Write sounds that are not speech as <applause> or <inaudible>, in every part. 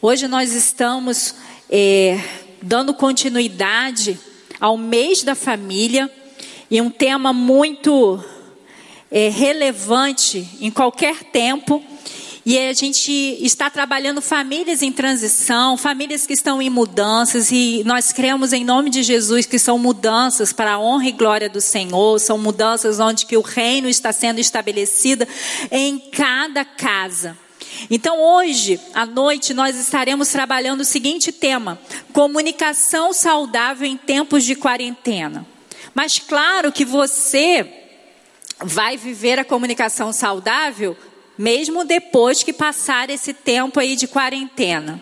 Hoje nós estamos é, dando continuidade ao mês da família e um tema muito é, relevante em qualquer tempo. E a gente está trabalhando famílias em transição, famílias que estão em mudanças, e nós cremos em nome de Jesus que são mudanças para a honra e glória do Senhor, são mudanças onde que o reino está sendo estabelecido em cada casa. Então, hoje à noite, nós estaremos trabalhando o seguinte tema: comunicação saudável em tempos de quarentena. Mas, claro que você vai viver a comunicação saudável mesmo depois que passar esse tempo aí de quarentena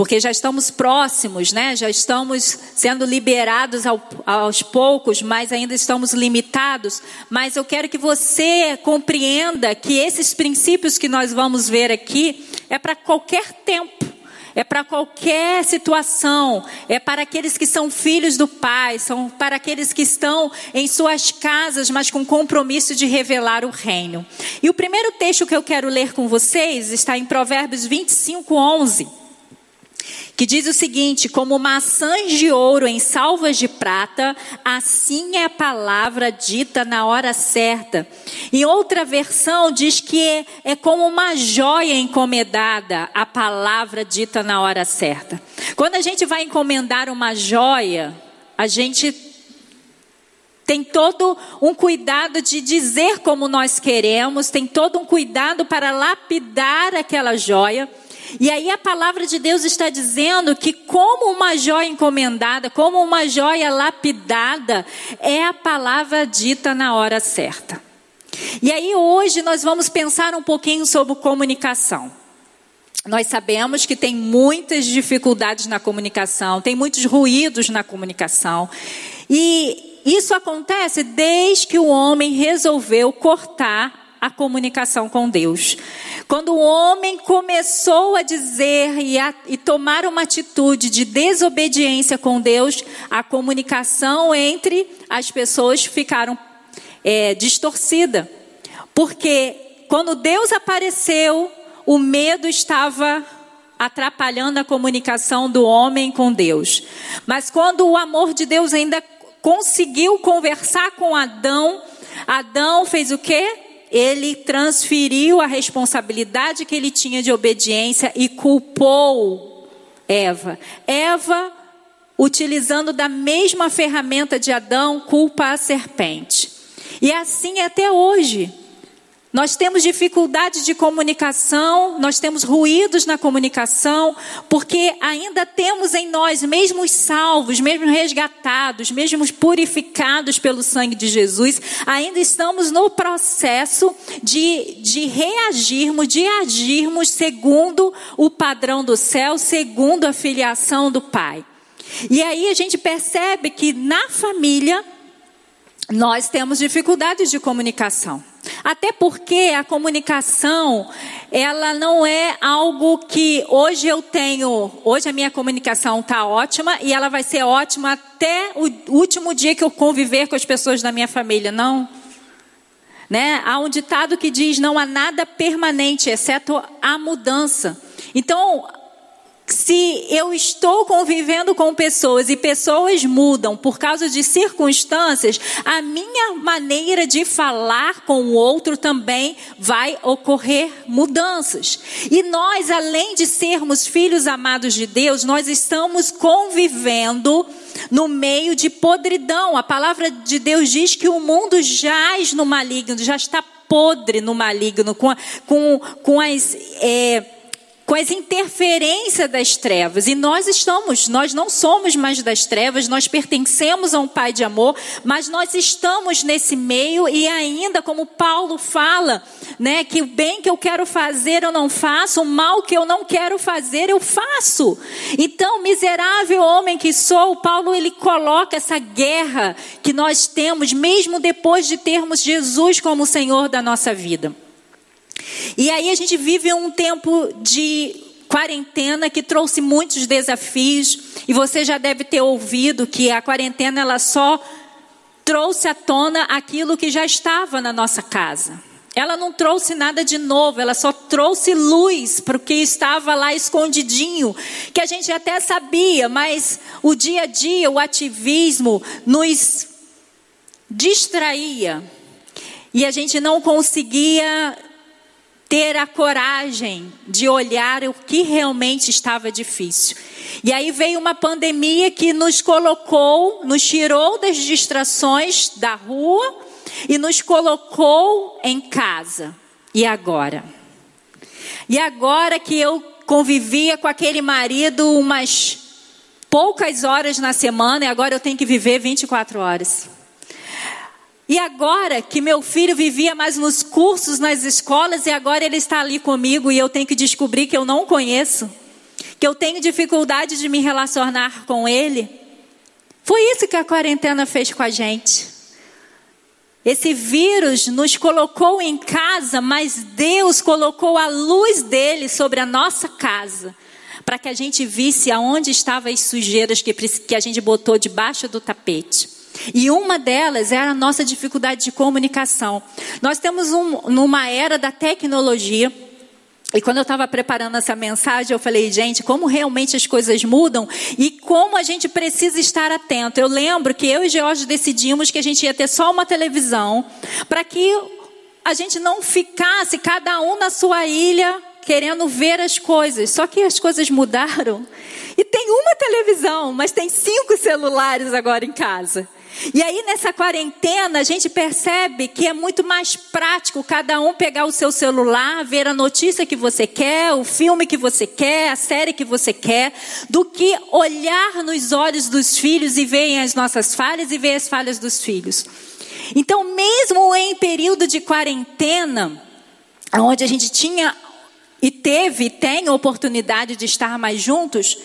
porque já estamos próximos, né? Já estamos sendo liberados ao, aos poucos, mas ainda estamos limitados. Mas eu quero que você compreenda que esses princípios que nós vamos ver aqui é para qualquer tempo. É para qualquer situação, é para aqueles que são filhos do Pai, são para aqueles que estão em suas casas, mas com compromisso de revelar o reino. E o primeiro texto que eu quero ler com vocês está em Provérbios 25, 11 que diz o seguinte: como maçãs de ouro em salvas de prata, assim é a palavra dita na hora certa. Em outra versão diz que é, é como uma joia encomendada, a palavra dita na hora certa. Quando a gente vai encomendar uma joia, a gente tem todo um cuidado de dizer como nós queremos, tem todo um cuidado para lapidar aquela joia. E aí a palavra de Deus está dizendo que, como uma joia encomendada, como uma joia lapidada, é a palavra dita na hora certa. E aí hoje nós vamos pensar um pouquinho sobre comunicação. Nós sabemos que tem muitas dificuldades na comunicação, tem muitos ruídos na comunicação. E isso acontece desde que o homem resolveu cortar a comunicação com Deus. Quando o homem começou a dizer e, a, e tomar uma atitude de desobediência com Deus, a comunicação entre as pessoas ficaram é, distorcida. Porque quando Deus apareceu, o medo estava atrapalhando a comunicação do homem com Deus. Mas quando o amor de Deus ainda conseguiu conversar com Adão, Adão fez o quê? Ele transferiu a responsabilidade que ele tinha de obediência e culpou Eva. Eva, utilizando da mesma ferramenta de Adão, culpa a serpente. E assim é até hoje. Nós temos dificuldade de comunicação, nós temos ruídos na comunicação, porque ainda temos em nós, mesmo os salvos, mesmo resgatados, mesmo purificados pelo sangue de Jesus, ainda estamos no processo de, de reagirmos, de agirmos segundo o padrão do céu, segundo a filiação do Pai. E aí a gente percebe que na família nós temos dificuldades de comunicação. Até porque a comunicação, ela não é algo que hoje eu tenho, hoje a minha comunicação está ótima e ela vai ser ótima até o último dia que eu conviver com as pessoas da minha família, não. Né? Há um ditado que diz: não há nada permanente, exceto a mudança. Então, se eu estou convivendo com pessoas e pessoas mudam por causa de circunstâncias, a minha maneira de falar com o outro também vai ocorrer mudanças. E nós, além de sermos filhos amados de Deus, nós estamos convivendo no meio de podridão. A palavra de Deus diz que o mundo jaz no maligno, já está podre no maligno, com, com, com as. É, com as interferências das trevas. E nós estamos, nós não somos mais das trevas, nós pertencemos a um Pai de amor, mas nós estamos nesse meio e ainda, como Paulo fala, né, que o bem que eu quero fazer eu não faço, o mal que eu não quero fazer eu faço. Então, miserável homem que sou, Paulo ele coloca essa guerra que nós temos, mesmo depois de termos Jesus como Senhor da nossa vida. E aí a gente vive um tempo de quarentena que trouxe muitos desafios, e você já deve ter ouvido que a quarentena ela só trouxe à tona aquilo que já estava na nossa casa. Ela não trouxe nada de novo, ela só trouxe luz para o que estava lá escondidinho, que a gente até sabia, mas o dia a dia, o ativismo nos distraía e a gente não conseguia ter a coragem de olhar o que realmente estava difícil. E aí veio uma pandemia que nos colocou, nos tirou das distrações da rua e nos colocou em casa. E agora? E agora que eu convivia com aquele marido umas poucas horas na semana e agora eu tenho que viver 24 horas. E agora que meu filho vivia mais nos cursos, nas escolas, e agora ele está ali comigo e eu tenho que descobrir que eu não conheço, que eu tenho dificuldade de me relacionar com ele. Foi isso que a quarentena fez com a gente. Esse vírus nos colocou em casa, mas Deus colocou a luz dele sobre a nossa casa, para que a gente visse aonde estavam as sujeiras que, que a gente botou debaixo do tapete. E uma delas era a nossa dificuldade de comunicação. Nós temos um, numa era da tecnologia, e quando eu estava preparando essa mensagem, eu falei, gente, como realmente as coisas mudam e como a gente precisa estar atento. Eu lembro que eu e George decidimos que a gente ia ter só uma televisão para que a gente não ficasse cada um na sua ilha querendo ver as coisas. Só que as coisas mudaram. E tem uma televisão, mas tem cinco celulares agora em casa. E aí nessa quarentena a gente percebe que é muito mais prático cada um pegar o seu celular, ver a notícia que você quer, o filme que você quer, a série que você quer, do que olhar nos olhos dos filhos e ver as nossas falhas e ver as falhas dos filhos. Então, mesmo em período de quarentena, onde a gente tinha e teve e tem a oportunidade de estar mais juntos,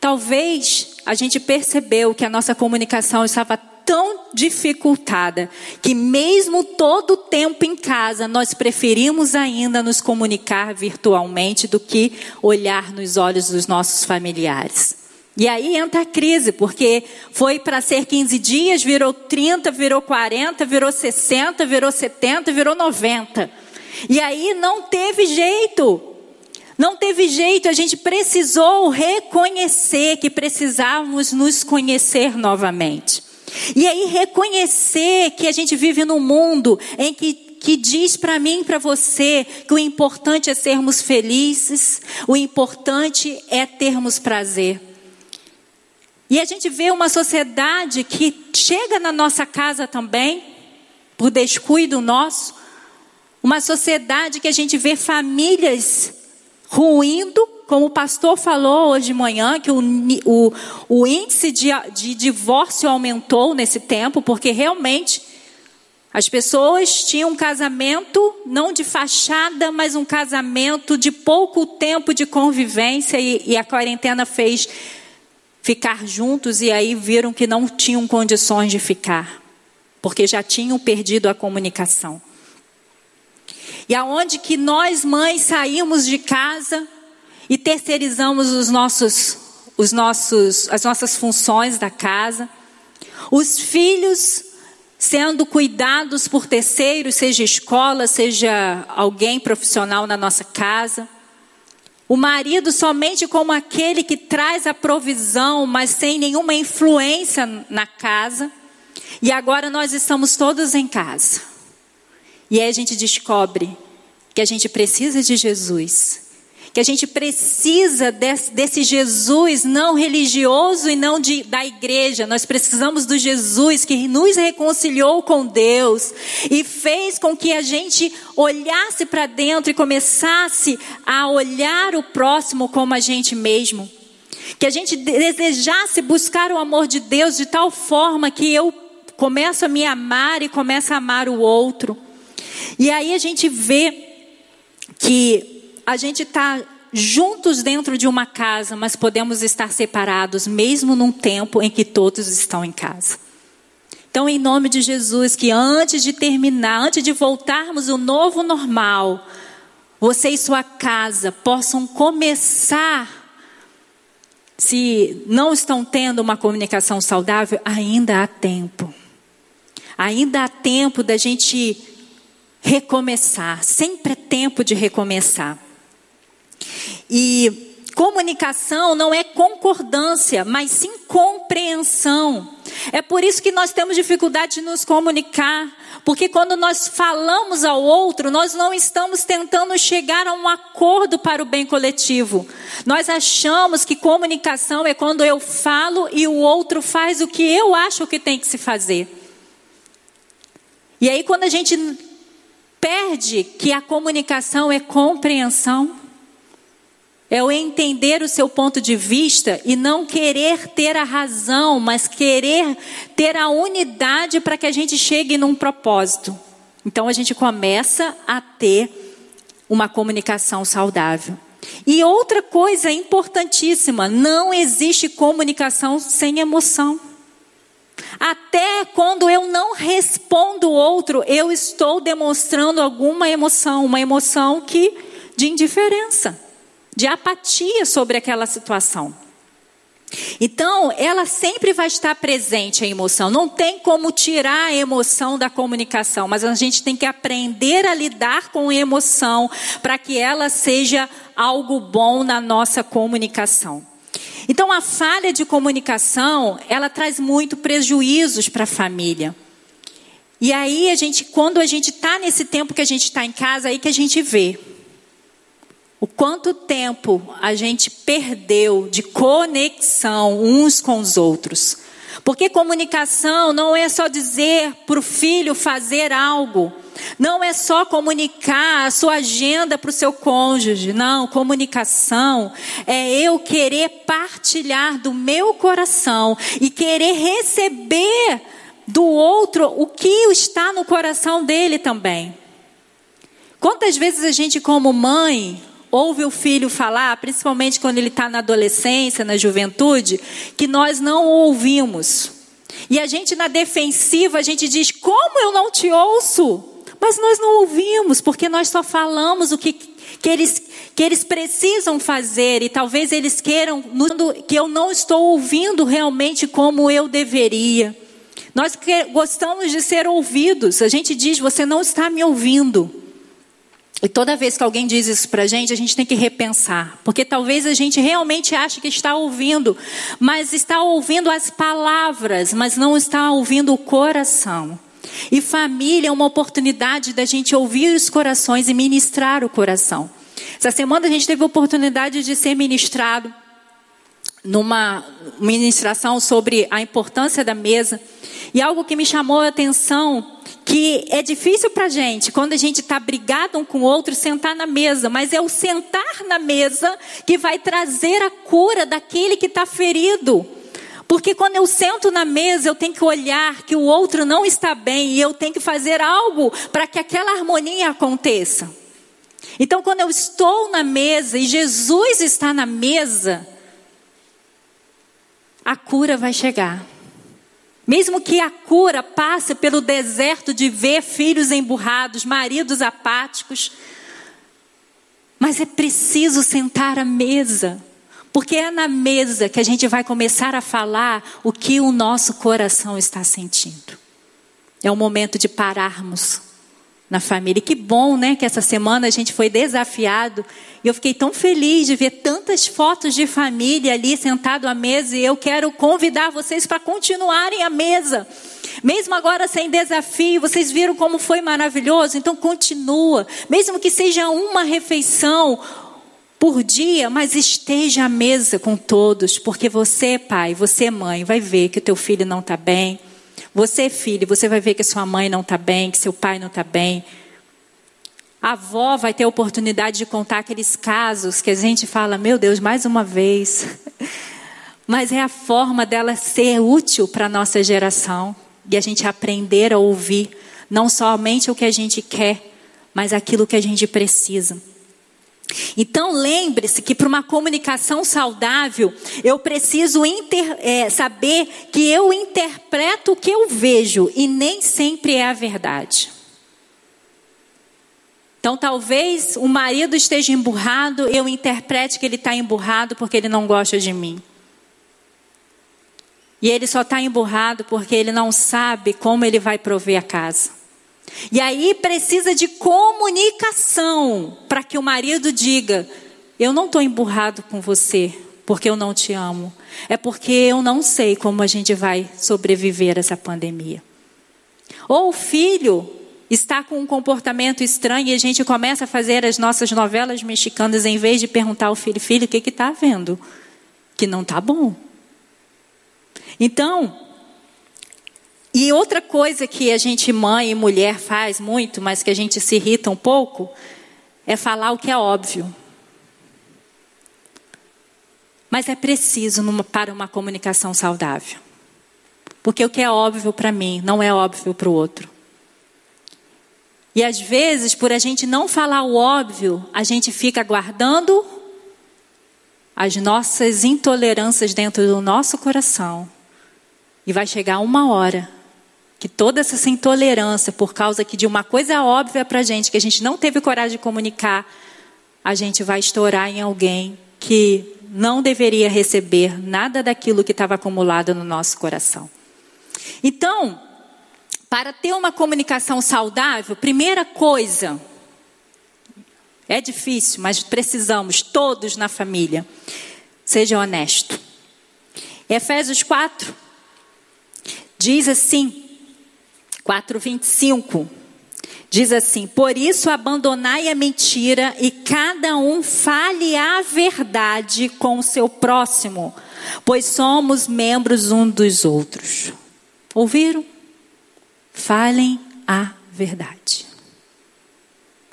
talvez a gente percebeu que a nossa comunicação estava tão dificultada que, mesmo todo o tempo em casa, nós preferimos ainda nos comunicar virtualmente do que olhar nos olhos dos nossos familiares. E aí entra a crise, porque foi para ser 15 dias, virou 30, virou 40, virou 60, virou 70, virou 90. E aí não teve jeito. Não teve jeito, a gente precisou reconhecer que precisávamos nos conhecer novamente. E aí reconhecer que a gente vive num mundo em que que diz para mim e para você que o importante é sermos felizes, o importante é termos prazer. E a gente vê uma sociedade que chega na nossa casa também, por descuido nosso, uma sociedade que a gente vê famílias ruindo como o pastor falou hoje de manhã, que o, o, o índice de, de divórcio aumentou nesse tempo, porque realmente as pessoas tinham um casamento, não de fachada, mas um casamento de pouco tempo de convivência, e, e a quarentena fez ficar juntos, e aí viram que não tinham condições de ficar, porque já tinham perdido a comunicação. E aonde que nós mães saímos de casa e terceirizamos os nossos, os nossos, as nossas funções da casa. Os filhos sendo cuidados por terceiros, seja escola, seja alguém profissional na nossa casa. O marido somente como aquele que traz a provisão, mas sem nenhuma influência na casa. E agora nós estamos todos em casa. E aí a gente descobre que a gente precisa de Jesus que a gente precisa desse, desse Jesus não religioso e não de, da igreja. Nós precisamos do Jesus que nos reconciliou com Deus e fez com que a gente olhasse para dentro e começasse a olhar o próximo como a gente mesmo. Que a gente desejasse buscar o amor de Deus de tal forma que eu começo a me amar e começo a amar o outro. E aí a gente vê que a gente está juntos dentro de uma casa, mas podemos estar separados mesmo num tempo em que todos estão em casa. Então, em nome de Jesus, que antes de terminar, antes de voltarmos o novo normal, você e sua casa possam começar. Se não estão tendo uma comunicação saudável, ainda há tempo. Ainda há tempo da gente recomeçar, sempre é tempo de recomeçar. E comunicação não é concordância, mas sim compreensão. É por isso que nós temos dificuldade de nos comunicar, porque quando nós falamos ao outro, nós não estamos tentando chegar a um acordo para o bem coletivo. Nós achamos que comunicação é quando eu falo e o outro faz o que eu acho que tem que se fazer. E aí, quando a gente perde que a comunicação é compreensão, é o entender o seu ponto de vista e não querer ter a razão, mas querer ter a unidade para que a gente chegue num propósito. Então a gente começa a ter uma comunicação saudável. E outra coisa importantíssima: não existe comunicação sem emoção. Até quando eu não respondo o outro, eu estou demonstrando alguma emoção, uma emoção que de indiferença de apatia sobre aquela situação. Então, ela sempre vai estar presente a emoção. Não tem como tirar a emoção da comunicação, mas a gente tem que aprender a lidar com a emoção para que ela seja algo bom na nossa comunicação. Então, a falha de comunicação, ela traz muito prejuízos para a família. E aí, a gente, quando a gente está nesse tempo que a gente está em casa, aí que a gente vê o quanto tempo a gente perdeu de conexão uns com os outros. Porque comunicação não é só dizer para o filho fazer algo. Não é só comunicar a sua agenda para o seu cônjuge. Não, comunicação é eu querer partilhar do meu coração e querer receber do outro o que está no coração dele também. Quantas vezes a gente, como mãe, ouve o filho falar, principalmente quando ele está na adolescência, na juventude, que nós não ouvimos. E a gente na defensiva, a gente diz: Como eu não te ouço? Mas nós não ouvimos, porque nós só falamos o que, que, eles, que eles precisam fazer, e talvez eles queiram que eu não estou ouvindo realmente como eu deveria. Nós gostamos de ser ouvidos, a gente diz: Você não está me ouvindo. E toda vez que alguém diz isso para a gente, a gente tem que repensar. Porque talvez a gente realmente ache que está ouvindo, mas está ouvindo as palavras, mas não está ouvindo o coração. E família é uma oportunidade da gente ouvir os corações e ministrar o coração. Essa semana a gente teve a oportunidade de ser ministrado numa ministração sobre a importância da mesa. E algo que me chamou a atenção que é difícil para a gente, quando a gente está brigado um com o outro, sentar na mesa, mas é o sentar na mesa que vai trazer a cura daquele que está ferido. Porque quando eu sento na mesa, eu tenho que olhar que o outro não está bem e eu tenho que fazer algo para que aquela harmonia aconteça. Então, quando eu estou na mesa e Jesus está na mesa, a cura vai chegar. Mesmo que a cura passe pelo deserto de ver filhos emburrados, maridos apáticos, mas é preciso sentar à mesa, porque é na mesa que a gente vai começar a falar o que o nosso coração está sentindo. É o momento de pararmos na família. E que bom, né, que essa semana a gente foi desafiado. E eu fiquei tão feliz de ver tantas fotos de família ali sentado à mesa. E eu quero convidar vocês para continuarem à mesa. Mesmo agora sem desafio, vocês viram como foi maravilhoso? Então continua. Mesmo que seja uma refeição por dia, mas esteja à mesa com todos, porque você, pai, você, mãe, vai ver que o teu filho não está bem você, filho, você vai ver que sua mãe não está bem, que seu pai não está bem. A avó vai ter a oportunidade de contar aqueles casos que a gente fala, meu Deus, mais uma vez. <laughs> Mas é a forma dela ser útil para a nossa geração e a gente aprender a ouvir não somente o que a gente quer, mas aquilo que a gente precisa. Então lembre-se que para uma comunicação saudável, eu preciso inter, é, saber que eu interpreto o que eu vejo e nem sempre é a verdade. Então talvez o marido esteja emburrado, eu interprete que ele está emburrado porque ele não gosta de mim. E ele só está emburrado porque ele não sabe como ele vai prover a casa. E aí precisa de comunicação para que o marido diga: Eu não estou emburrado com você porque eu não te amo. É porque eu não sei como a gente vai sobreviver a essa pandemia. Ou o filho está com um comportamento estranho e a gente começa a fazer as nossas novelas mexicanas em vez de perguntar ao filho: Filho, o que está vendo? Que não está bom. Então, e outra coisa que a gente, mãe e mulher, faz muito, mas que a gente se irrita um pouco, é falar o que é óbvio. Mas é preciso numa, para uma comunicação saudável. Porque o que é óbvio para mim não é óbvio para o outro. E às vezes, por a gente não falar o óbvio, a gente fica guardando as nossas intolerâncias dentro do nosso coração. E vai chegar uma hora que toda essa intolerância, por causa que de uma coisa óbvia para a gente, que a gente não teve coragem de comunicar, a gente vai estourar em alguém que não deveria receber nada daquilo que estava acumulado no nosso coração. Então, para ter uma comunicação saudável, primeira coisa, é difícil, mas precisamos, todos na família, seja honesto. Efésios 4 diz assim: 4:25 diz assim: Por isso abandonai a mentira e cada um fale a verdade com o seu próximo, pois somos membros um dos outros. Ouviram? Falem a verdade.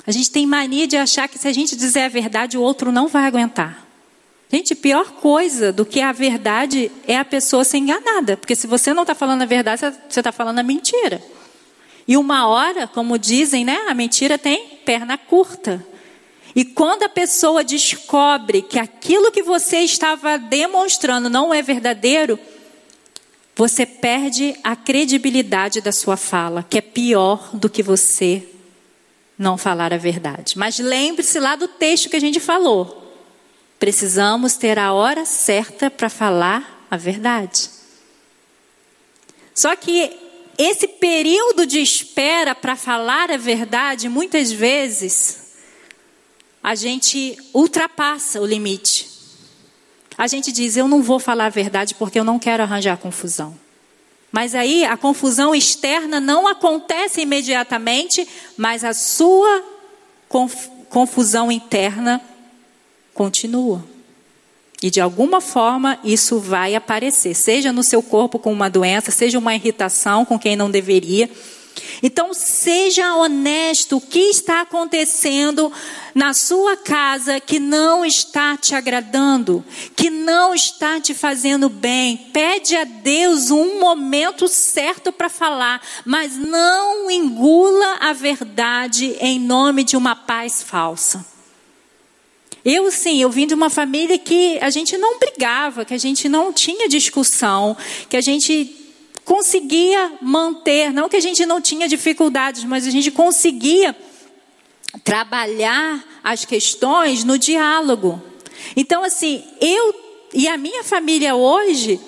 A gente tem mania de achar que se a gente dizer a verdade, o outro não vai aguentar. Gente, pior coisa do que a verdade é a pessoa ser enganada. Porque se você não está falando a verdade, você está falando a mentira. E uma hora, como dizem, né, a mentira tem perna curta. E quando a pessoa descobre que aquilo que você estava demonstrando não é verdadeiro, você perde a credibilidade da sua fala, que é pior do que você não falar a verdade. Mas lembre-se lá do texto que a gente falou. Precisamos ter a hora certa para falar a verdade. Só que esse período de espera para falar a verdade, muitas vezes, a gente ultrapassa o limite. A gente diz: Eu não vou falar a verdade porque eu não quero arranjar confusão. Mas aí a confusão externa não acontece imediatamente, mas a sua conf confusão interna continua. E de alguma forma isso vai aparecer, seja no seu corpo com uma doença, seja uma irritação com quem não deveria. Então, seja honesto, o que está acontecendo na sua casa que não está te agradando, que não está te fazendo bem. Pede a Deus um momento certo para falar, mas não engula a verdade em nome de uma paz falsa. Eu sim, eu vim de uma família que a gente não brigava, que a gente não tinha discussão, que a gente conseguia manter, não que a gente não tinha dificuldades, mas a gente conseguia trabalhar as questões no diálogo. Então, assim, eu e a minha família hoje,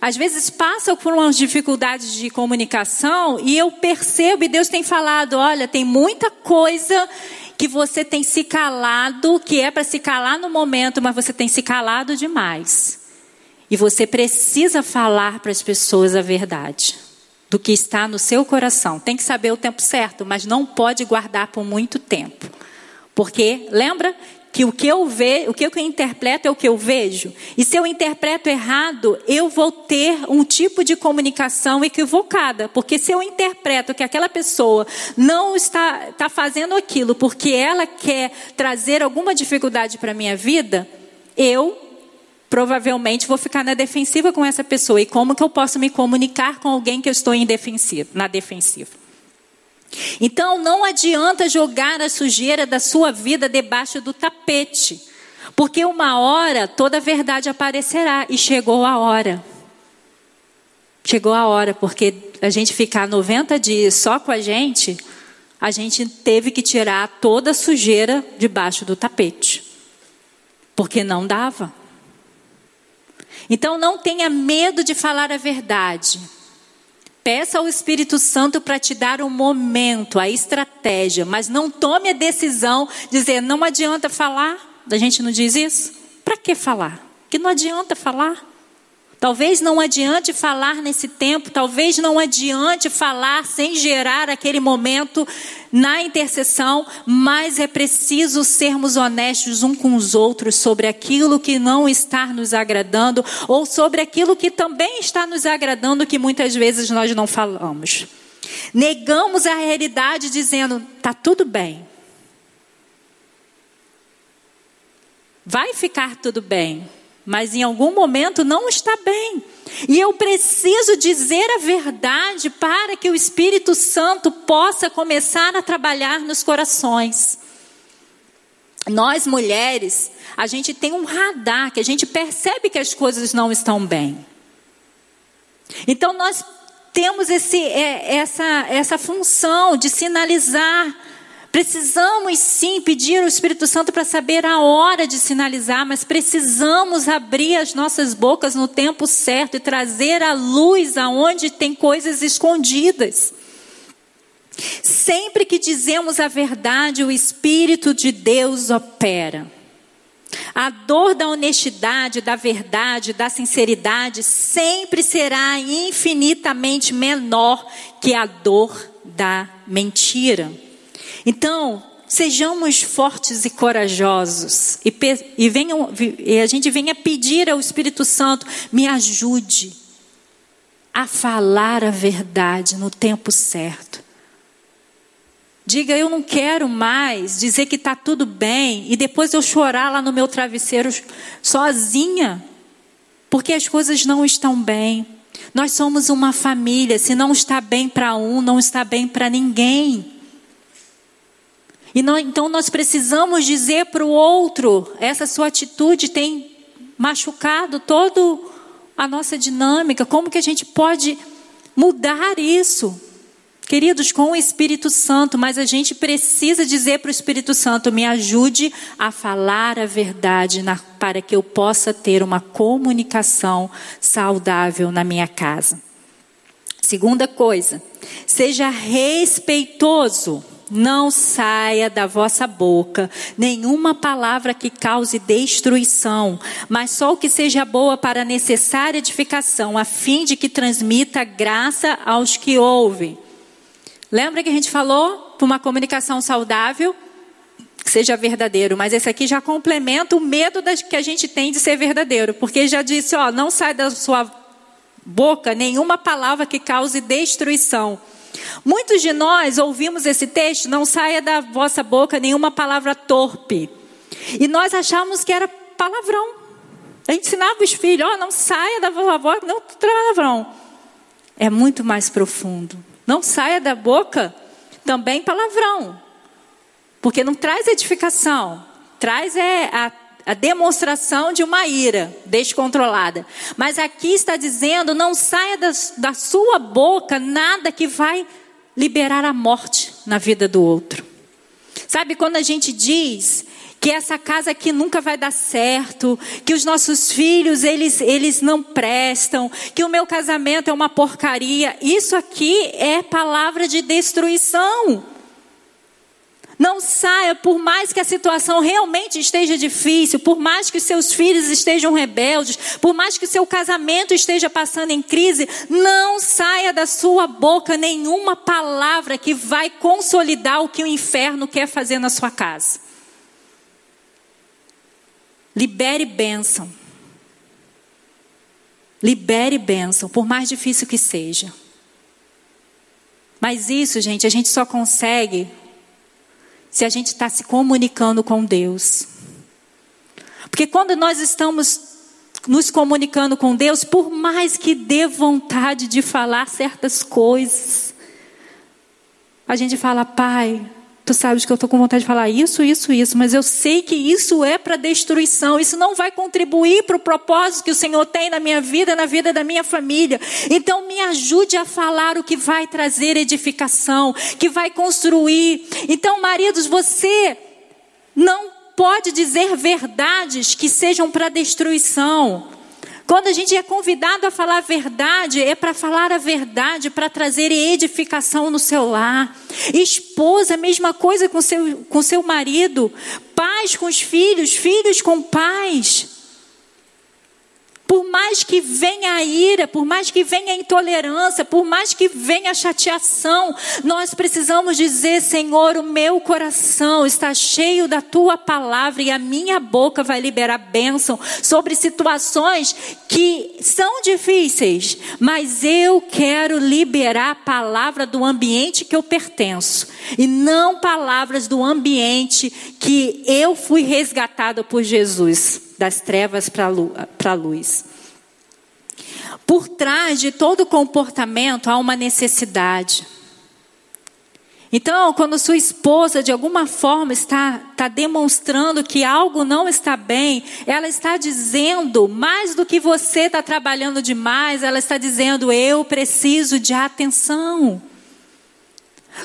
às vezes passa por umas dificuldades de comunicação e eu percebo, e Deus tem falado: olha, tem muita coisa que você tem se calado, que é para se calar no momento, mas você tem se calado demais. E você precisa falar para as pessoas a verdade do que está no seu coração. Tem que saber o tempo certo, mas não pode guardar por muito tempo. Porque lembra que o que eu vejo, o que eu interpreto é o que eu vejo. E se eu interpreto errado, eu vou ter um tipo de comunicação equivocada. Porque se eu interpreto que aquela pessoa não está, está fazendo aquilo porque ela quer trazer alguma dificuldade para a minha vida, eu provavelmente vou ficar na defensiva com essa pessoa. E como que eu posso me comunicar com alguém que eu estou em defensiva, na defensiva? Então não adianta jogar a sujeira da sua vida debaixo do tapete, porque uma hora toda a verdade aparecerá e chegou a hora. Chegou a hora, porque a gente ficar 90 dias só com a gente, a gente teve que tirar toda a sujeira debaixo do tapete. Porque não dava. Então não tenha medo de falar a verdade. Peça ao Espírito Santo para te dar o um momento, a estratégia, mas não tome a decisão de dizer, não adianta falar. A gente não diz isso? Para que falar? Que não adianta falar. Talvez não adiante falar nesse tempo, talvez não adiante falar sem gerar aquele momento na intercessão, mas é preciso sermos honestos um com os outros sobre aquilo que não está nos agradando ou sobre aquilo que também está nos agradando que muitas vezes nós não falamos. Negamos a realidade dizendo: tá tudo bem. Vai ficar tudo bem mas em algum momento não está bem. E eu preciso dizer a verdade para que o Espírito Santo possa começar a trabalhar nos corações. Nós mulheres, a gente tem um radar que a gente percebe que as coisas não estão bem. Então nós temos esse, é, essa, essa função de sinalizar Precisamos sim pedir ao Espírito Santo para saber a hora de sinalizar, mas precisamos abrir as nossas bocas no tempo certo e trazer a luz aonde tem coisas escondidas. Sempre que dizemos a verdade, o Espírito de Deus opera. A dor da honestidade, da verdade, da sinceridade sempre será infinitamente menor que a dor da mentira. Então, sejamos fortes e corajosos e, e, venham, e a gente venha pedir ao Espírito Santo, me ajude a falar a verdade no tempo certo. Diga, eu não quero mais dizer que está tudo bem e depois eu chorar lá no meu travesseiro sozinha, porque as coisas não estão bem. Nós somos uma família, se não está bem para um, não está bem para ninguém. E não, então nós precisamos dizer para o outro: essa sua atitude tem machucado toda a nossa dinâmica. Como que a gente pode mudar isso? Queridos, com o Espírito Santo, mas a gente precisa dizer para o Espírito Santo: me ajude a falar a verdade na, para que eu possa ter uma comunicação saudável na minha casa. Segunda coisa, seja respeitoso não saia da vossa boca nenhuma palavra que cause destruição, mas só o que seja boa para necessária edificação, a fim de que transmita graça aos que ouvem. Lembra que a gente falou para uma comunicação saudável? Que seja verdadeiro, mas esse aqui já complementa o medo que a gente tem de ser verdadeiro, porque já disse, ó, não sai da sua boca nenhuma palavra que cause destruição. Muitos de nós ouvimos esse texto, não saia da vossa boca nenhuma palavra torpe. E nós achamos que era palavrão. A gente ensinava os filhos, ó, oh, não saia da vossa boca, não palavrão. É muito mais profundo. Não saia da boca também palavrão. Porque não traz edificação. Traz é a a demonstração de uma ira descontrolada. Mas aqui está dizendo: não saia da, da sua boca nada que vai liberar a morte na vida do outro. Sabe quando a gente diz que essa casa aqui nunca vai dar certo, que os nossos filhos eles, eles não prestam, que o meu casamento é uma porcaria, isso aqui é palavra de destruição. Não saia, por mais que a situação realmente esteja difícil, por mais que seus filhos estejam rebeldes, por mais que seu casamento esteja passando em crise, não saia da sua boca nenhuma palavra que vai consolidar o que o inferno quer fazer na sua casa. Libere bênção. Libere bênção, por mais difícil que seja. Mas isso, gente, a gente só consegue se a gente está se comunicando com Deus. Porque quando nós estamos nos comunicando com Deus, por mais que dê vontade de falar certas coisas, a gente fala, Pai, Tu sabes que eu estou com vontade de falar isso, isso, isso, mas eu sei que isso é para destruição, isso não vai contribuir para o propósito que o Senhor tem na minha vida, na vida da minha família. Então me ajude a falar o que vai trazer edificação, que vai construir. Então, maridos, você não pode dizer verdades que sejam para destruição. Quando a gente é convidado a falar a verdade, é para falar a verdade, para trazer edificação no seu lar. Esposa, mesma coisa com seu, com seu marido. Pais com os filhos, filhos com pais. Por mais que venha a ira, por mais que venha a intolerância, por mais que venha a chateação, nós precisamos dizer: Senhor, o meu coração está cheio da tua palavra e a minha boca vai liberar bênção sobre situações que são difíceis, mas eu quero liberar a palavra do ambiente que eu pertenço e não palavras do ambiente que eu fui resgatado por Jesus das trevas para a luz. Por trás de todo comportamento há uma necessidade. Então, quando sua esposa de alguma forma está, está demonstrando que algo não está bem, ela está dizendo mais do que você está trabalhando demais, ela está dizendo: eu preciso de atenção.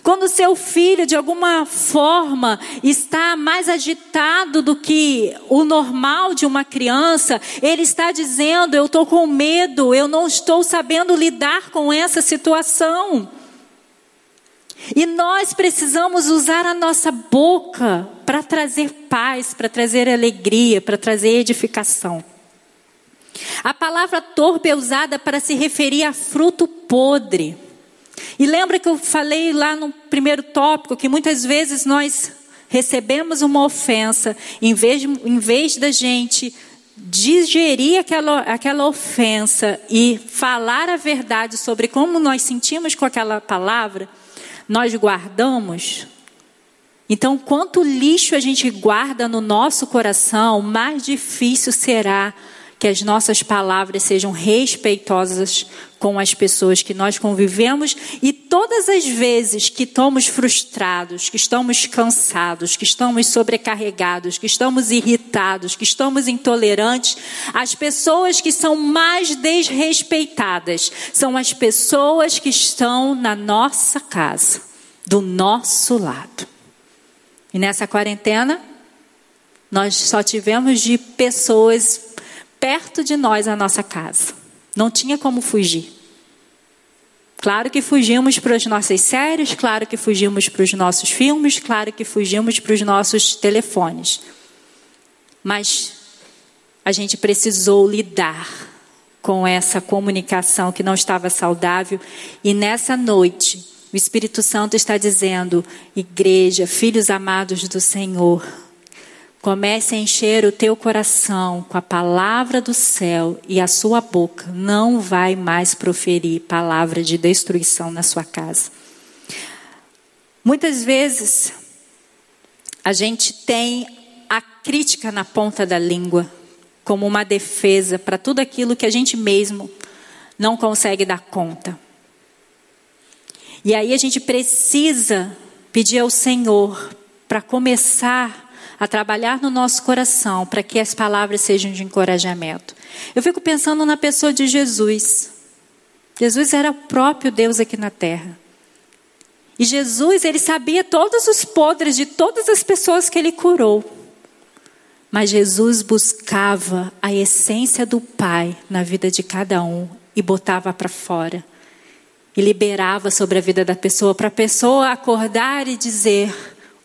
Quando seu filho, de alguma forma, está mais agitado do que o normal de uma criança, ele está dizendo: Eu estou com medo, eu não estou sabendo lidar com essa situação. E nós precisamos usar a nossa boca para trazer paz, para trazer alegria, para trazer edificação. A palavra torpe é usada para se referir a fruto podre. E lembra que eu falei lá no primeiro tópico que muitas vezes nós recebemos uma ofensa, em vez, em vez da gente digerir aquela, aquela ofensa e falar a verdade sobre como nós sentimos com aquela palavra, nós guardamos. Então, quanto lixo a gente guarda no nosso coração, mais difícil será que as nossas palavras sejam respeitosas com as pessoas que nós convivemos e todas as vezes que estamos frustrados, que estamos cansados, que estamos sobrecarregados, que estamos irritados, que estamos intolerantes, as pessoas que são mais desrespeitadas são as pessoas que estão na nossa casa, do nosso lado. E nessa quarentena, nós só tivemos de pessoas perto de nós a nossa casa. Não tinha como fugir. Claro que fugimos para as nossas séries, claro que fugimos para os nossos filmes, claro que fugimos para os nossos telefones. Mas a gente precisou lidar com essa comunicação que não estava saudável e nessa noite o Espírito Santo está dizendo: Igreja, filhos amados do Senhor, Comece a encher o teu coração com a palavra do céu e a sua boca não vai mais proferir palavra de destruição na sua casa. Muitas vezes a gente tem a crítica na ponta da língua como uma defesa para tudo aquilo que a gente mesmo não consegue dar conta. E aí a gente precisa pedir ao Senhor para começar a trabalhar no nosso coração para que as palavras sejam de encorajamento. Eu fico pensando na pessoa de Jesus. Jesus era o próprio Deus aqui na terra. E Jesus, ele sabia todos os podres de todas as pessoas que ele curou. Mas Jesus buscava a essência do Pai na vida de cada um e botava para fora. E liberava sobre a vida da pessoa, para a pessoa acordar e dizer: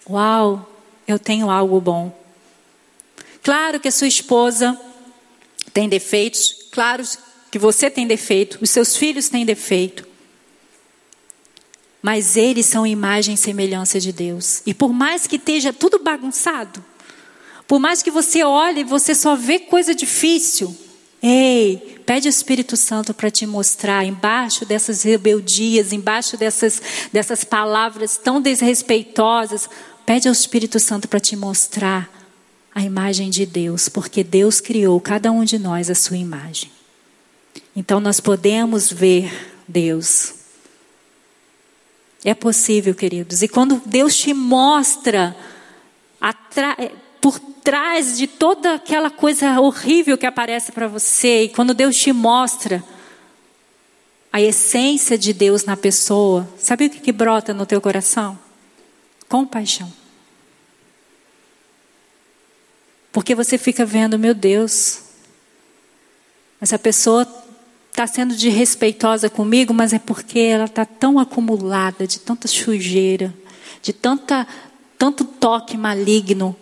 Uau, eu tenho algo bom. Claro que a sua esposa tem defeitos, claro que você tem defeito, os seus filhos têm defeito. Mas eles são imagem e semelhança de Deus. E por mais que esteja tudo bagunçado, por mais que você olhe e você só vê coisa difícil, ei, pede ao Espírito Santo para te mostrar embaixo dessas rebeldias, embaixo dessas, dessas palavras tão desrespeitosas, Pede ao Espírito Santo para te mostrar a imagem de Deus, porque Deus criou cada um de nós a sua imagem. Então nós podemos ver Deus. É possível, queridos. E quando Deus te mostra por trás de toda aquela coisa horrível que aparece para você, e quando Deus te mostra a essência de Deus na pessoa, sabe o que, que brota no teu coração? Compaixão. Porque você fica vendo, meu Deus, essa pessoa está sendo desrespeitosa comigo, mas é porque ela está tão acumulada de tanta sujeira, de tanta, tanto toque maligno,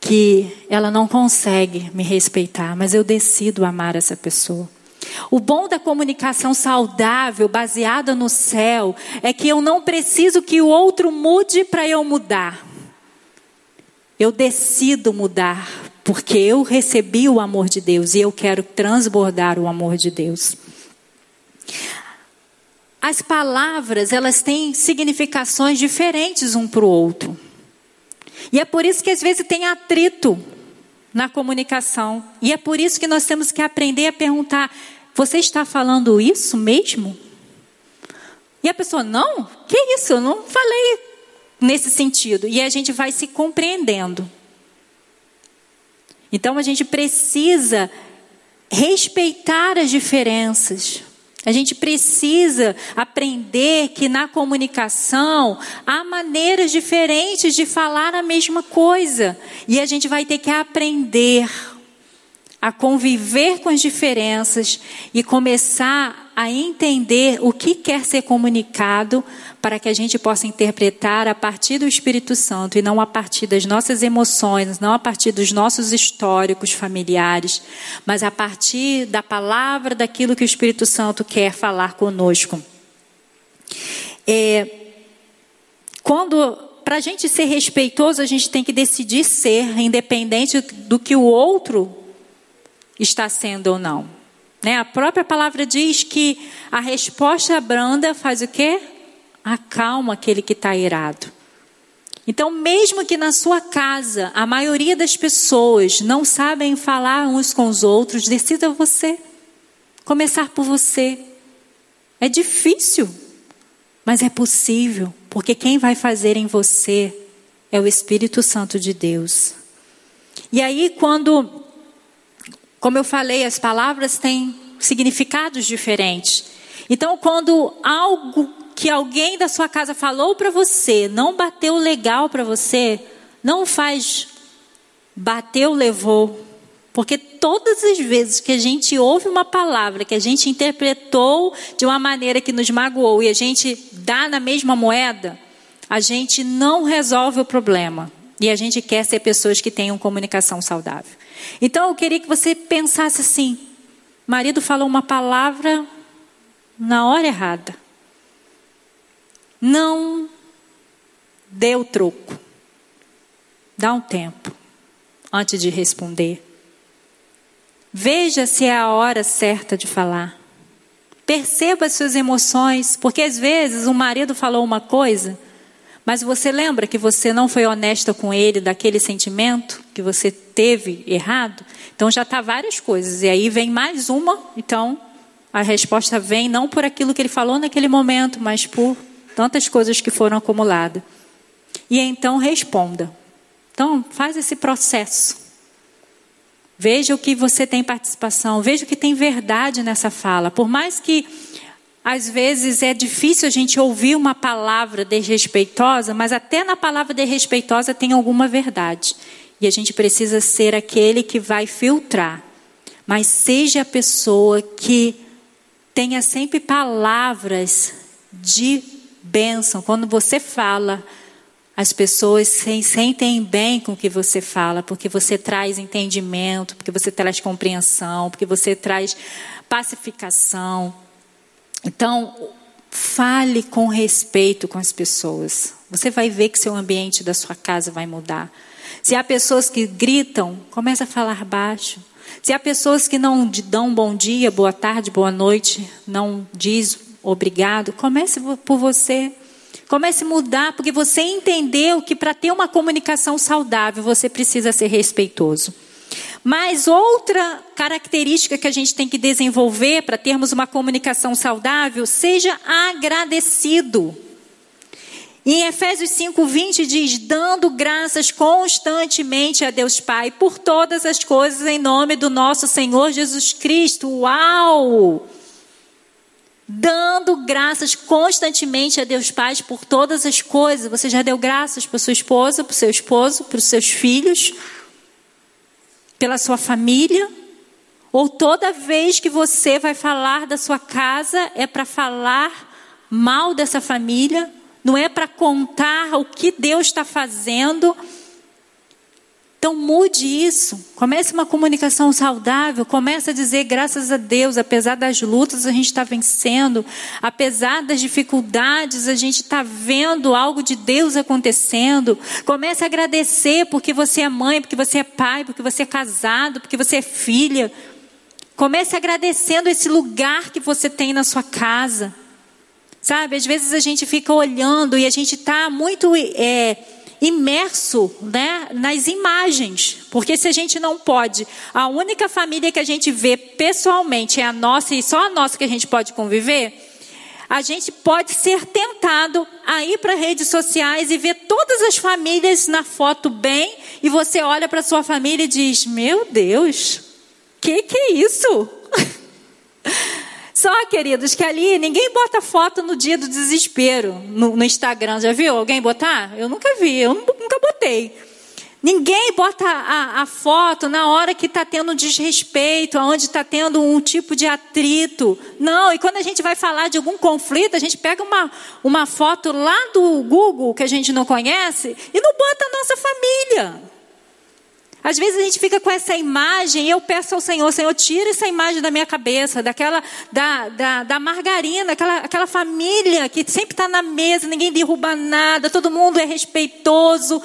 que ela não consegue me respeitar, mas eu decido amar essa pessoa. O bom da comunicação saudável, baseada no céu, é que eu não preciso que o outro mude para eu mudar. Eu decido mudar, porque eu recebi o amor de Deus e eu quero transbordar o amor de Deus. As palavras, elas têm significações diferentes um para o outro. E é por isso que às vezes tem atrito na comunicação. E é por isso que nós temos que aprender a perguntar: você está falando isso mesmo? E a pessoa, não, que isso? Eu não falei nesse sentido. E a gente vai se compreendendo. Então a gente precisa respeitar as diferenças. A gente precisa aprender que na comunicação há maneiras diferentes de falar a mesma coisa. E a gente vai ter que aprender a conviver com as diferenças e começar a entender o que quer ser comunicado para que a gente possa interpretar a partir do Espírito Santo e não a partir das nossas emoções, não a partir dos nossos históricos familiares, mas a partir da palavra, daquilo que o Espírito Santo quer falar conosco. É, quando para a gente ser respeitoso, a gente tem que decidir ser, independente do que o outro está sendo ou não. Né? A própria palavra diz que a resposta branda faz o quê? Acalma aquele que está irado. Então, mesmo que na sua casa a maioria das pessoas não sabem falar uns com os outros, decida você. Começar por você. É difícil, mas é possível, porque quem vai fazer em você é o Espírito Santo de Deus. E aí, quando como eu falei, as palavras têm significados diferentes. Então, quando algo que alguém da sua casa falou para você não bateu legal para você, não faz bateu, levou. Porque todas as vezes que a gente ouve uma palavra que a gente interpretou de uma maneira que nos magoou e a gente dá na mesma moeda, a gente não resolve o problema. E a gente quer ser pessoas que tenham comunicação saudável. Então eu queria que você pensasse assim: marido falou uma palavra na hora errada. Não dê o troco. Dá um tempo antes de responder. Veja se é a hora certa de falar. Perceba as suas emoções, porque às vezes o marido falou uma coisa mas você lembra que você não foi honesta com ele daquele sentimento que você teve errado? Então já está várias coisas. E aí vem mais uma, então a resposta vem não por aquilo que ele falou naquele momento, mas por tantas coisas que foram acumuladas. E então responda. Então faz esse processo. Veja o que você tem participação, veja o que tem verdade nessa fala. Por mais que às vezes é difícil a gente ouvir uma palavra desrespeitosa, mas até na palavra desrespeitosa tem alguma verdade. E a gente precisa ser aquele que vai filtrar. Mas seja a pessoa que tenha sempre palavras de bênção. Quando você fala, as pessoas se sentem bem com o que você fala, porque você traz entendimento, porque você traz compreensão, porque você traz pacificação. Então, fale com respeito com as pessoas. Você vai ver que seu ambiente da sua casa vai mudar. Se há pessoas que gritam, comece a falar baixo. Se há pessoas que não dão bom dia, boa tarde, boa noite, não diz obrigado, comece por você. Comece a mudar, porque você entendeu que para ter uma comunicação saudável, você precisa ser respeitoso. Mas outra característica que a gente tem que desenvolver para termos uma comunicação saudável, seja agradecido. Em Efésios 5:20 diz: "Dando graças constantemente a Deus Pai por todas as coisas em nome do nosso Senhor Jesus Cristo". Uau! Dando graças constantemente a Deus Pai por todas as coisas. Você já deu graças para sua esposa, para seu esposo, para os seus filhos? pela sua família, Ou toda vez que você vai falar da sua casa é para falar mal dessa família, não é para contar o que Deus está fazendo. Então mude isso. Comece uma comunicação saudável. Comece a dizer graças a Deus, apesar das lutas a gente está vencendo, apesar das dificuldades a gente está vendo algo de Deus acontecendo. Comece a agradecer porque você é mãe, porque você é pai, porque você é casado, porque você é filha. Comece agradecendo esse lugar que você tem na sua casa. Sabe, às vezes a gente fica olhando e a gente está muito é, imerso né, nas imagens. Porque se a gente não pode, a única família que a gente vê pessoalmente é a nossa e só a nossa que a gente pode conviver, a gente pode ser tentado a ir para redes sociais e ver todas as famílias na foto bem, e você olha para sua família e diz: Meu Deus, que que é isso? <laughs> Só, queridos, que ali ninguém bota foto no dia do desespero no, no Instagram. Já viu alguém botar? Eu nunca vi, eu nunca botei. Ninguém bota a, a foto na hora que está tendo um desrespeito, onde está tendo um tipo de atrito. Não, e quando a gente vai falar de algum conflito, a gente pega uma, uma foto lá do Google que a gente não conhece e não bota a nossa família. Às vezes a gente fica com essa imagem e eu peço ao Senhor, Senhor, tira essa imagem da minha cabeça, daquela, da, da, da margarina, aquela, aquela família que sempre está na mesa, ninguém derruba nada, todo mundo é respeitoso.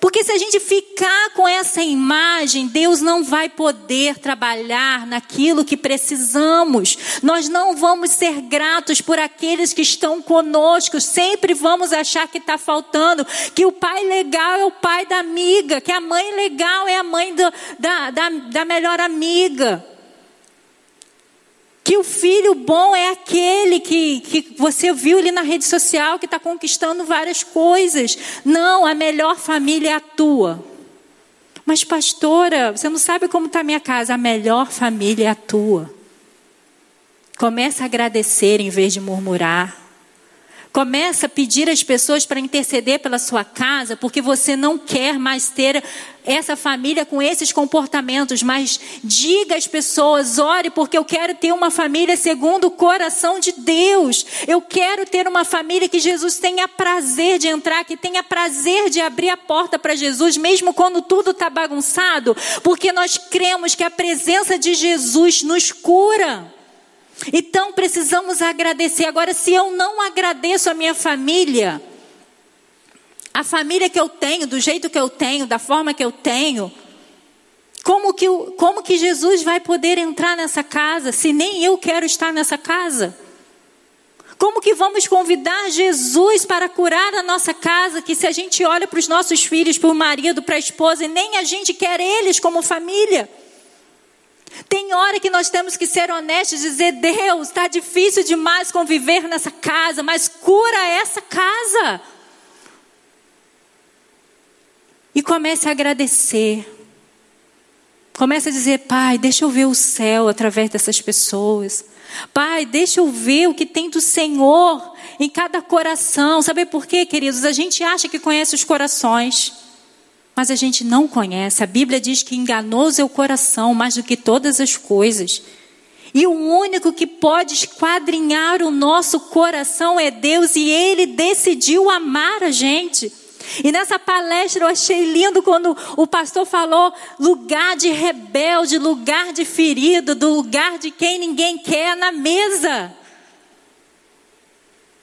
Porque se a gente ficar com essa imagem, Deus não vai poder trabalhar naquilo que precisamos. Nós não vamos ser gratos por aqueles que estão conosco. Sempre vamos achar que está faltando. Que o pai legal é o pai da amiga. Que a mãe legal é a mãe do, da, da, da melhor amiga que o filho bom é aquele que, que você viu ali na rede social que está conquistando várias coisas. Não, a melhor família é a tua. Mas, pastora, você não sabe como está a minha casa. A melhor família é a tua. Começa a agradecer em vez de murmurar. Começa a pedir às pessoas para interceder pela sua casa, porque você não quer mais ter essa família com esses comportamentos, mas diga às pessoas: ore, porque eu quero ter uma família segundo o coração de Deus. Eu quero ter uma família que Jesus tenha prazer de entrar, que tenha prazer de abrir a porta para Jesus, mesmo quando tudo está bagunçado, porque nós cremos que a presença de Jesus nos cura. Então precisamos agradecer. Agora, se eu não agradeço a minha família, a família que eu tenho, do jeito que eu tenho, da forma que eu tenho, como que, como que Jesus vai poder entrar nessa casa se nem eu quero estar nessa casa? Como que vamos convidar Jesus para curar a nossa casa? Que se a gente olha para os nossos filhos, para o marido, para a esposa, e nem a gente quer eles como família. Tem hora que nós temos que ser honestos e dizer: Deus, está difícil demais conviver nessa casa, mas cura essa casa. E comece a agradecer. Comece a dizer: Pai, deixa eu ver o céu através dessas pessoas. Pai, deixa eu ver o que tem do Senhor em cada coração. Sabe por quê, queridos? A gente acha que conhece os corações mas a gente não conhece. A Bíblia diz que enganoso é o coração mais do que todas as coisas. E o único que pode esquadrinhar o nosso coração é Deus, e Ele decidiu amar a gente. E nessa palestra eu achei lindo quando o pastor falou lugar de rebelde, lugar de ferido, do lugar de quem ninguém quer na mesa.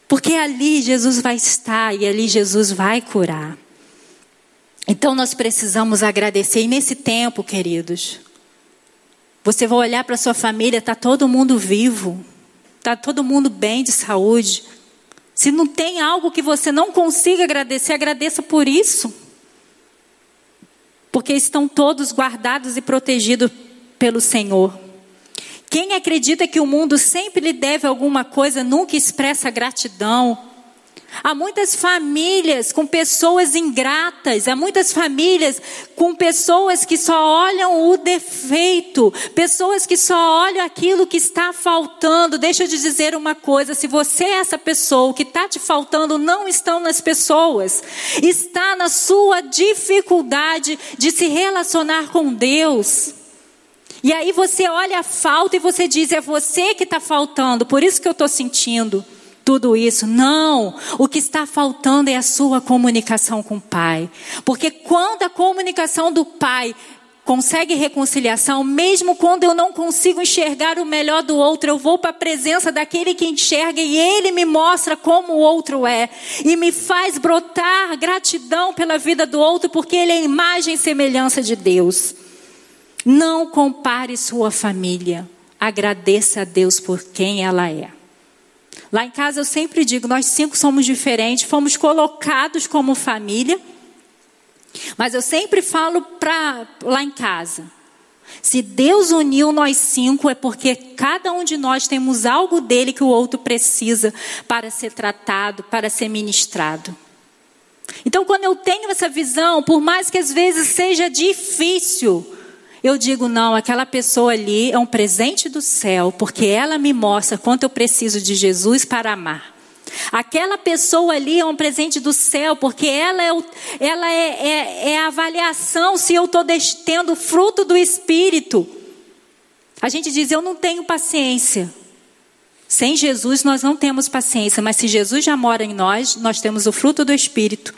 Porque ali Jesus vai estar e ali Jesus vai curar. Então nós precisamos agradecer. E nesse tempo, queridos, você vai olhar para sua família, está todo mundo vivo, está todo mundo bem de saúde. Se não tem algo que você não consiga agradecer, agradeça por isso. Porque estão todos guardados e protegidos pelo Senhor. Quem acredita que o mundo sempre lhe deve alguma coisa, nunca expressa gratidão. Há muitas famílias com pessoas ingratas, há muitas famílias com pessoas que só olham o defeito, pessoas que só olham aquilo que está faltando. Deixa eu te dizer uma coisa: se você é essa pessoa, o que está te faltando não estão nas pessoas, está na sua dificuldade de se relacionar com Deus. E aí você olha a falta e você diz: é você que está faltando, por isso que eu estou sentindo tudo isso. Não, o que está faltando é a sua comunicação com o Pai. Porque quando a comunicação do Pai consegue reconciliação, mesmo quando eu não consigo enxergar o melhor do outro, eu vou para a presença daquele que enxerga e ele me mostra como o outro é e me faz brotar gratidão pela vida do outro, porque ele é imagem e semelhança de Deus. Não compare sua família, agradeça a Deus por quem ela é. Lá em casa eu sempre digo, nós cinco somos diferentes, fomos colocados como família mas eu sempre falo para lá em casa. Se Deus uniu nós cinco, é porque cada um de nós temos algo dele que o outro precisa para ser tratado, para ser ministrado. Então, quando eu tenho essa visão, por mais que às vezes seja difícil, eu digo: não, aquela pessoa ali é um presente do céu, porque ela me mostra quanto eu preciso de Jesus para amar. Aquela pessoa ali é um presente do céu, porque ela é, o, ela é, é, é a avaliação se eu estou tendo fruto do Espírito. A gente diz, eu não tenho paciência. Sem Jesus nós não temos paciência, mas se Jesus já mora em nós, nós temos o fruto do Espírito,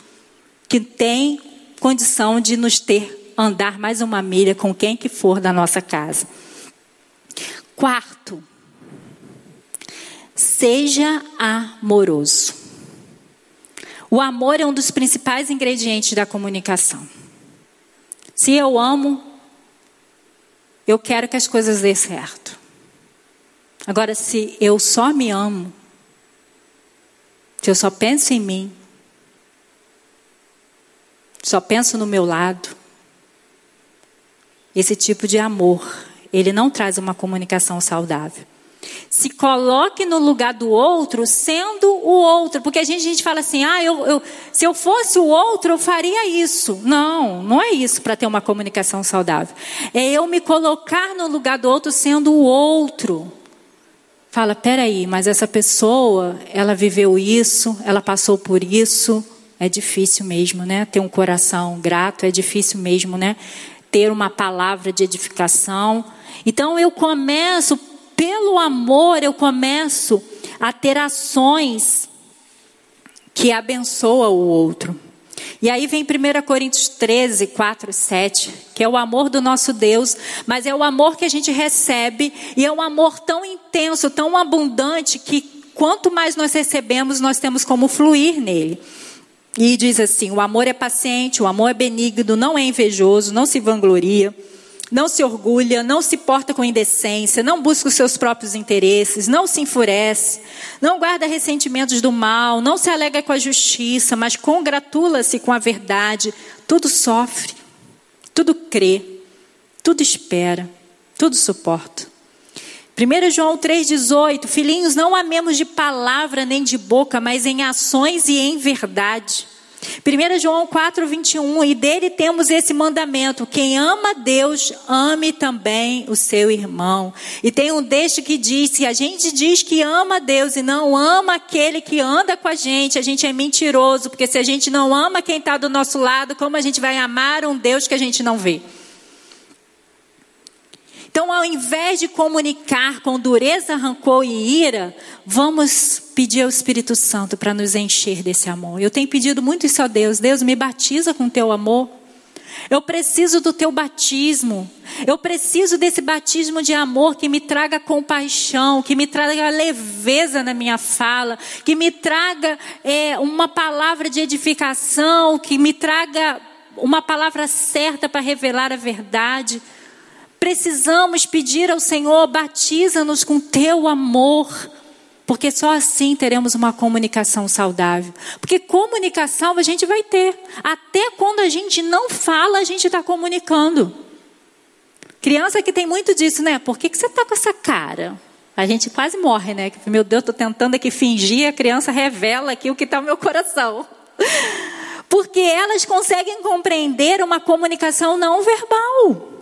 que tem condição de nos ter andar mais uma milha com quem que for da nossa casa. Quarto, Seja amoroso. O amor é um dos principais ingredientes da comunicação. Se eu amo, eu quero que as coisas dê certo. Agora, se eu só me amo, se eu só penso em mim, só penso no meu lado, esse tipo de amor, ele não traz uma comunicação saudável. Se coloque no lugar do outro, sendo o outro. Porque a gente, a gente fala assim: ah, eu, eu, se eu fosse o outro, eu faria isso. Não, não é isso para ter uma comunicação saudável. É eu me colocar no lugar do outro, sendo o outro. Fala, peraí, mas essa pessoa, ela viveu isso, ela passou por isso. É difícil mesmo, né? Ter um coração grato é difícil mesmo, né? Ter uma palavra de edificação. Então eu começo pelo amor eu começo a ter ações que abençoam o outro. E aí vem 1 Coríntios 13, 4, 7, que é o amor do nosso Deus, mas é o amor que a gente recebe e é um amor tão intenso, tão abundante, que quanto mais nós recebemos, nós temos como fluir nele. E diz assim: o amor é paciente, o amor é benigno, não é invejoso, não se vangloria não se orgulha, não se porta com indecência, não busca os seus próprios interesses, não se enfurece, não guarda ressentimentos do mal, não se alega com a justiça, mas congratula-se com a verdade, tudo sofre, tudo crê, tudo espera, tudo suporta. 1 João 3,18: Filhinhos, não amemos de palavra nem de boca, mas em ações e em verdade. 1 João 4, 21, e dele temos esse mandamento: quem ama Deus, ame também o seu irmão. E tem um texto que diz: se a gente diz que ama Deus e não ama aquele que anda com a gente, a gente é mentiroso, porque se a gente não ama quem está do nosso lado, como a gente vai amar um Deus que a gente não vê? Então, ao invés de comunicar com dureza, rancor e ira, vamos pedir ao Espírito Santo para nos encher desse amor. Eu tenho pedido muito isso a Deus: Deus, me batiza com teu amor. Eu preciso do teu batismo. Eu preciso desse batismo de amor que me traga compaixão, que me traga leveza na minha fala, que me traga é, uma palavra de edificação, que me traga uma palavra certa para revelar a verdade. Precisamos pedir ao Senhor, batiza-nos com teu amor, porque só assim teremos uma comunicação saudável. Porque comunicação a gente vai ter, até quando a gente não fala, a gente está comunicando. Criança que tem muito disso, né? Por que, que você está com essa cara? A gente quase morre, né? Meu Deus, estou tentando aqui fingir, a criança revela aqui o que está no meu coração. Porque elas conseguem compreender uma comunicação não verbal.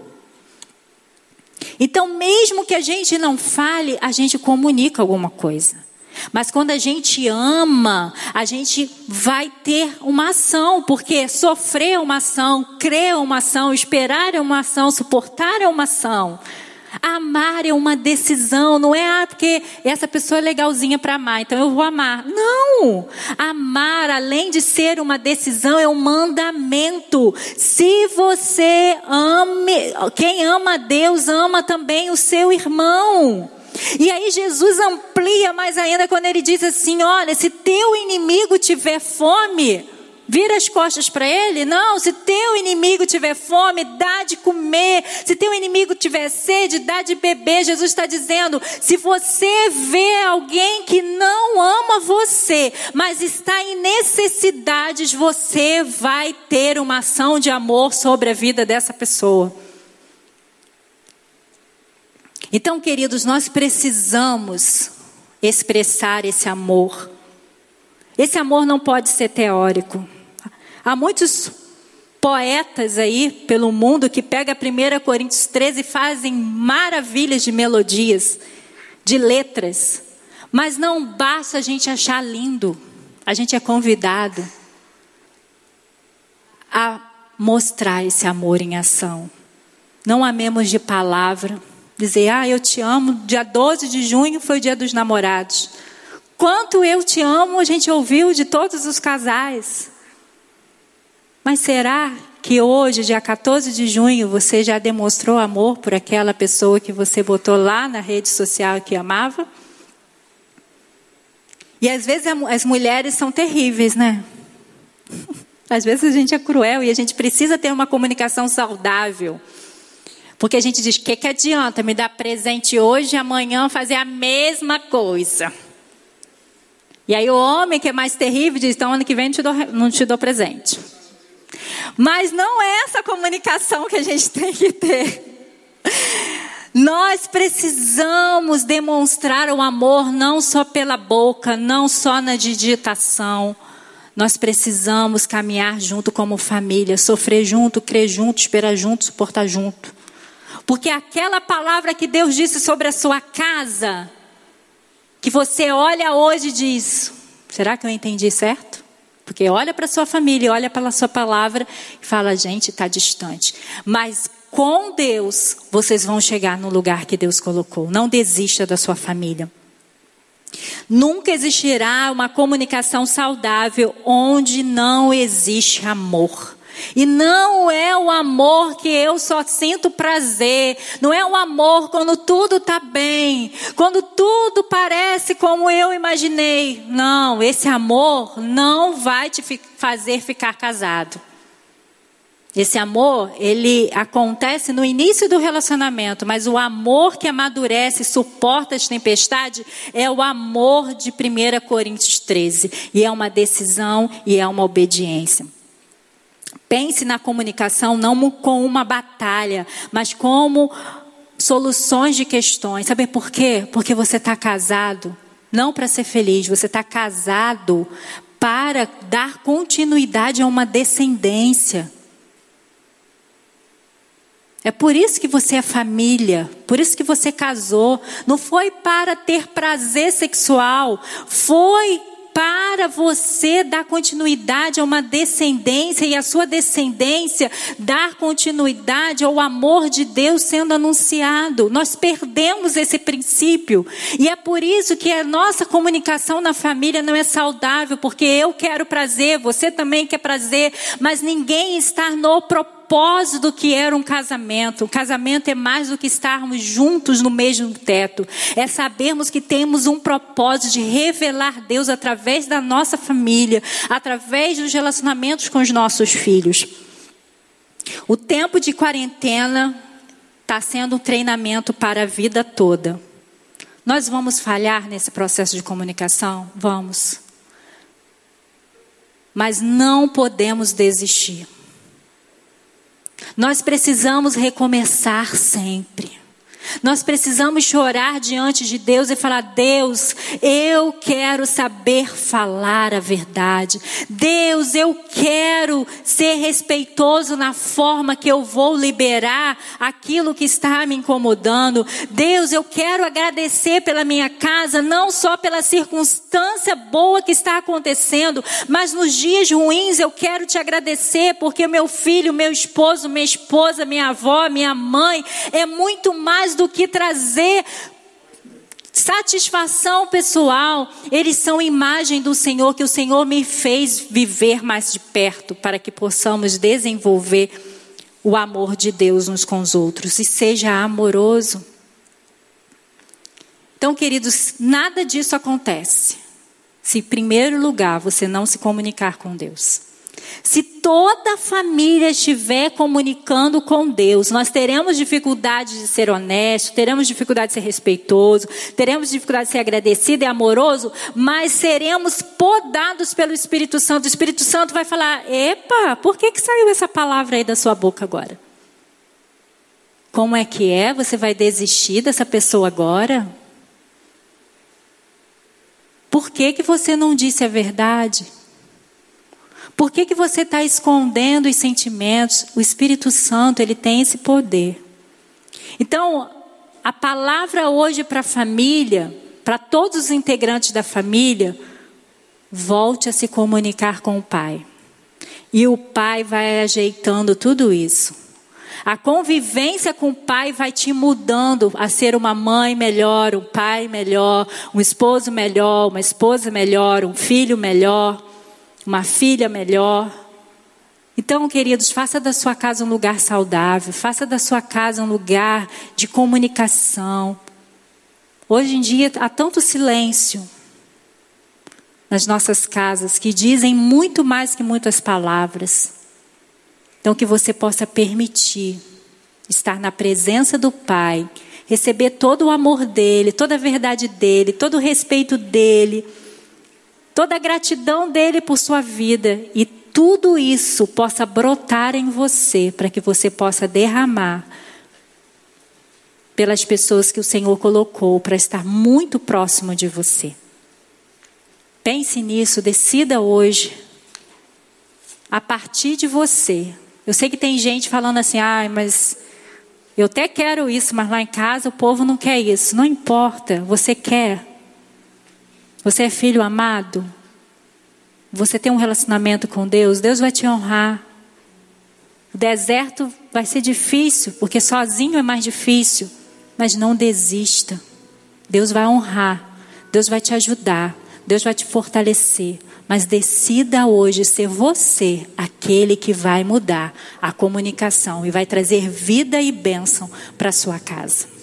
Então, mesmo que a gente não fale, a gente comunica alguma coisa. Mas quando a gente ama, a gente vai ter uma ação, porque sofrer é uma ação, crer é uma ação, esperar é uma ação, suportar é uma ação. Amar é uma decisão, não é ah, porque essa pessoa é legalzinha para amar, então eu vou amar. Não! Amar, além de ser uma decisão, é um mandamento. Se você ame, quem ama Deus ama também o seu irmão. E aí Jesus amplia mais ainda quando ele diz assim: olha, se teu inimigo tiver fome, Vira as costas para ele? Não, se teu inimigo tiver fome, dá de comer. Se teu inimigo tiver sede, dá de beber. Jesus está dizendo: se você vê alguém que não ama você, mas está em necessidades, você vai ter uma ação de amor sobre a vida dessa pessoa. Então, queridos, nós precisamos expressar esse amor. Esse amor não pode ser teórico. Há muitos poetas aí pelo mundo que pegam a 1 Coríntios 13 e fazem maravilhas de melodias, de letras. Mas não basta a gente achar lindo, a gente é convidado a mostrar esse amor em ação. Não amemos de palavra, dizer, ah, eu te amo, dia 12 de junho foi o dia dos namorados. Quanto eu te amo, a gente ouviu de todos os casais. Mas será que hoje, dia 14 de junho, você já demonstrou amor por aquela pessoa que você botou lá na rede social que amava? E às vezes as mulheres são terríveis, né? <laughs> Às vezes a gente é cruel e a gente precisa ter uma comunicação saudável. Porque a gente diz: o que, que adianta me dar presente hoje e amanhã fazer a mesma coisa? E aí o homem que é mais terrível diz: então ano que vem não te dou, não te dou presente. Mas não é essa comunicação que a gente <laughs> tem que ter. Nós precisamos demonstrar o amor não só pela boca, não só na digitação. Nós precisamos caminhar junto como família, sofrer junto, crer junto, esperar junto, suportar junto. Porque aquela palavra que Deus disse sobre a sua casa, que você olha hoje e diz: será que eu entendi certo? Porque olha para sua família, olha para a sua palavra e fala, gente, está distante. Mas com Deus, vocês vão chegar no lugar que Deus colocou. Não desista da sua família. Nunca existirá uma comunicação saudável onde não existe amor. E não é o amor que eu só sinto prazer, não é o amor quando tudo está bem, quando tudo parece como eu imaginei. Não, esse amor não vai te fazer ficar casado. Esse amor, ele acontece no início do relacionamento, mas o amor que amadurece e suporta as tempestades é o amor de 1 Coríntios 13. E é uma decisão e é uma obediência. Pense na comunicação não como uma batalha, mas como soluções de questões. Sabe por quê? Porque você está casado, não para ser feliz, você está casado para dar continuidade a uma descendência. É por isso que você é família, por isso que você casou. Não foi para ter prazer sexual, foi para você dar continuidade a uma descendência e a sua descendência dar continuidade ao amor de Deus sendo anunciado. Nós perdemos esse princípio e é por isso que a nossa comunicação na família não é saudável, porque eu quero prazer, você também quer prazer, mas ninguém está no propósito propósito do que era um casamento. O casamento é mais do que estarmos juntos no mesmo teto. É sabermos que temos um propósito de revelar Deus através da nossa família, através dos relacionamentos com os nossos filhos. O tempo de quarentena está sendo um treinamento para a vida toda. Nós vamos falhar nesse processo de comunicação? Vamos. Mas não podemos desistir. Nós precisamos recomeçar sempre. Nós precisamos chorar diante de Deus e falar: Deus, eu quero saber falar a verdade. Deus, eu quero ser respeitoso na forma que eu vou liberar aquilo que está me incomodando. Deus, eu quero agradecer pela minha casa, não só pela circunstância boa que está acontecendo, mas nos dias ruins eu quero te agradecer porque meu filho, meu esposo, minha esposa, minha avó, minha mãe é muito mais do que trazer satisfação pessoal, eles são imagem do Senhor, que o Senhor me fez viver mais de perto, para que possamos desenvolver o amor de Deus uns com os outros e seja amoroso. Então, queridos, nada disso acontece se, em primeiro lugar, você não se comunicar com Deus. Se toda a família estiver comunicando com Deus, nós teremos dificuldade de ser honesto, teremos dificuldade de ser respeitoso, teremos dificuldade de ser agradecido e amoroso, mas seremos podados pelo Espírito Santo. O Espírito Santo vai falar: Epa, por que, que saiu essa palavra aí da sua boca agora? Como é que é? Você vai desistir dessa pessoa agora? Por que, que você não disse a verdade? Por que, que você está escondendo os sentimentos? O Espírito Santo, ele tem esse poder. Então, a palavra hoje para a família, para todos os integrantes da família, volte a se comunicar com o Pai. E o Pai vai ajeitando tudo isso. A convivência com o pai vai te mudando a ser uma mãe melhor, um pai melhor, um esposo melhor, uma esposa melhor, um filho melhor uma filha melhor. Então, queridos, faça da sua casa um lugar saudável, faça da sua casa um lugar de comunicação. Hoje em dia há tanto silêncio nas nossas casas que dizem muito mais que muitas palavras. Então, que você possa permitir estar na presença do Pai, receber todo o amor dele, toda a verdade dele, todo o respeito dele toda a gratidão dele por sua vida e tudo isso possa brotar em você para que você possa derramar pelas pessoas que o Senhor colocou para estar muito próximo de você. Pense nisso, decida hoje, a partir de você. Eu sei que tem gente falando assim, ah, mas eu até quero isso, mas lá em casa o povo não quer isso. Não importa, você quer. Você é filho amado? Você tem um relacionamento com Deus? Deus vai te honrar. O deserto vai ser difícil, porque sozinho é mais difícil. Mas não desista. Deus vai honrar. Deus vai te ajudar. Deus vai te fortalecer. Mas decida hoje ser você aquele que vai mudar a comunicação e vai trazer vida e bênção para sua casa.